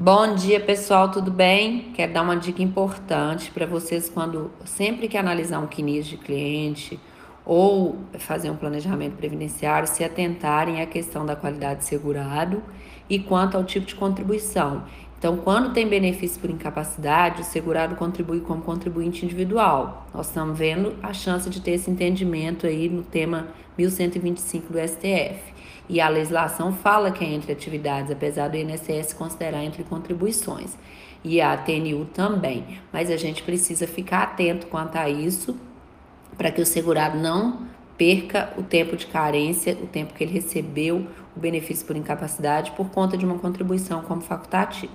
Bom dia, pessoal, tudo bem? Quero dar uma dica importante para vocês quando sempre que analisar um CNIS de cliente ou fazer um planejamento previdenciário, se atentarem à questão da qualidade de segurado e quanto ao tipo de contribuição. Então, quando tem benefício por incapacidade, o segurado contribui como contribuinte individual. Nós estamos vendo a chance de ter esse entendimento aí no tema 1125 do STF. E a legislação fala que é entre atividades, apesar do INSS considerar entre contribuições. E a TNU também. Mas a gente precisa ficar atento quanto a isso, para que o segurado não perca o tempo de carência, o tempo que ele recebeu o benefício por incapacidade, por conta de uma contribuição como facultativo.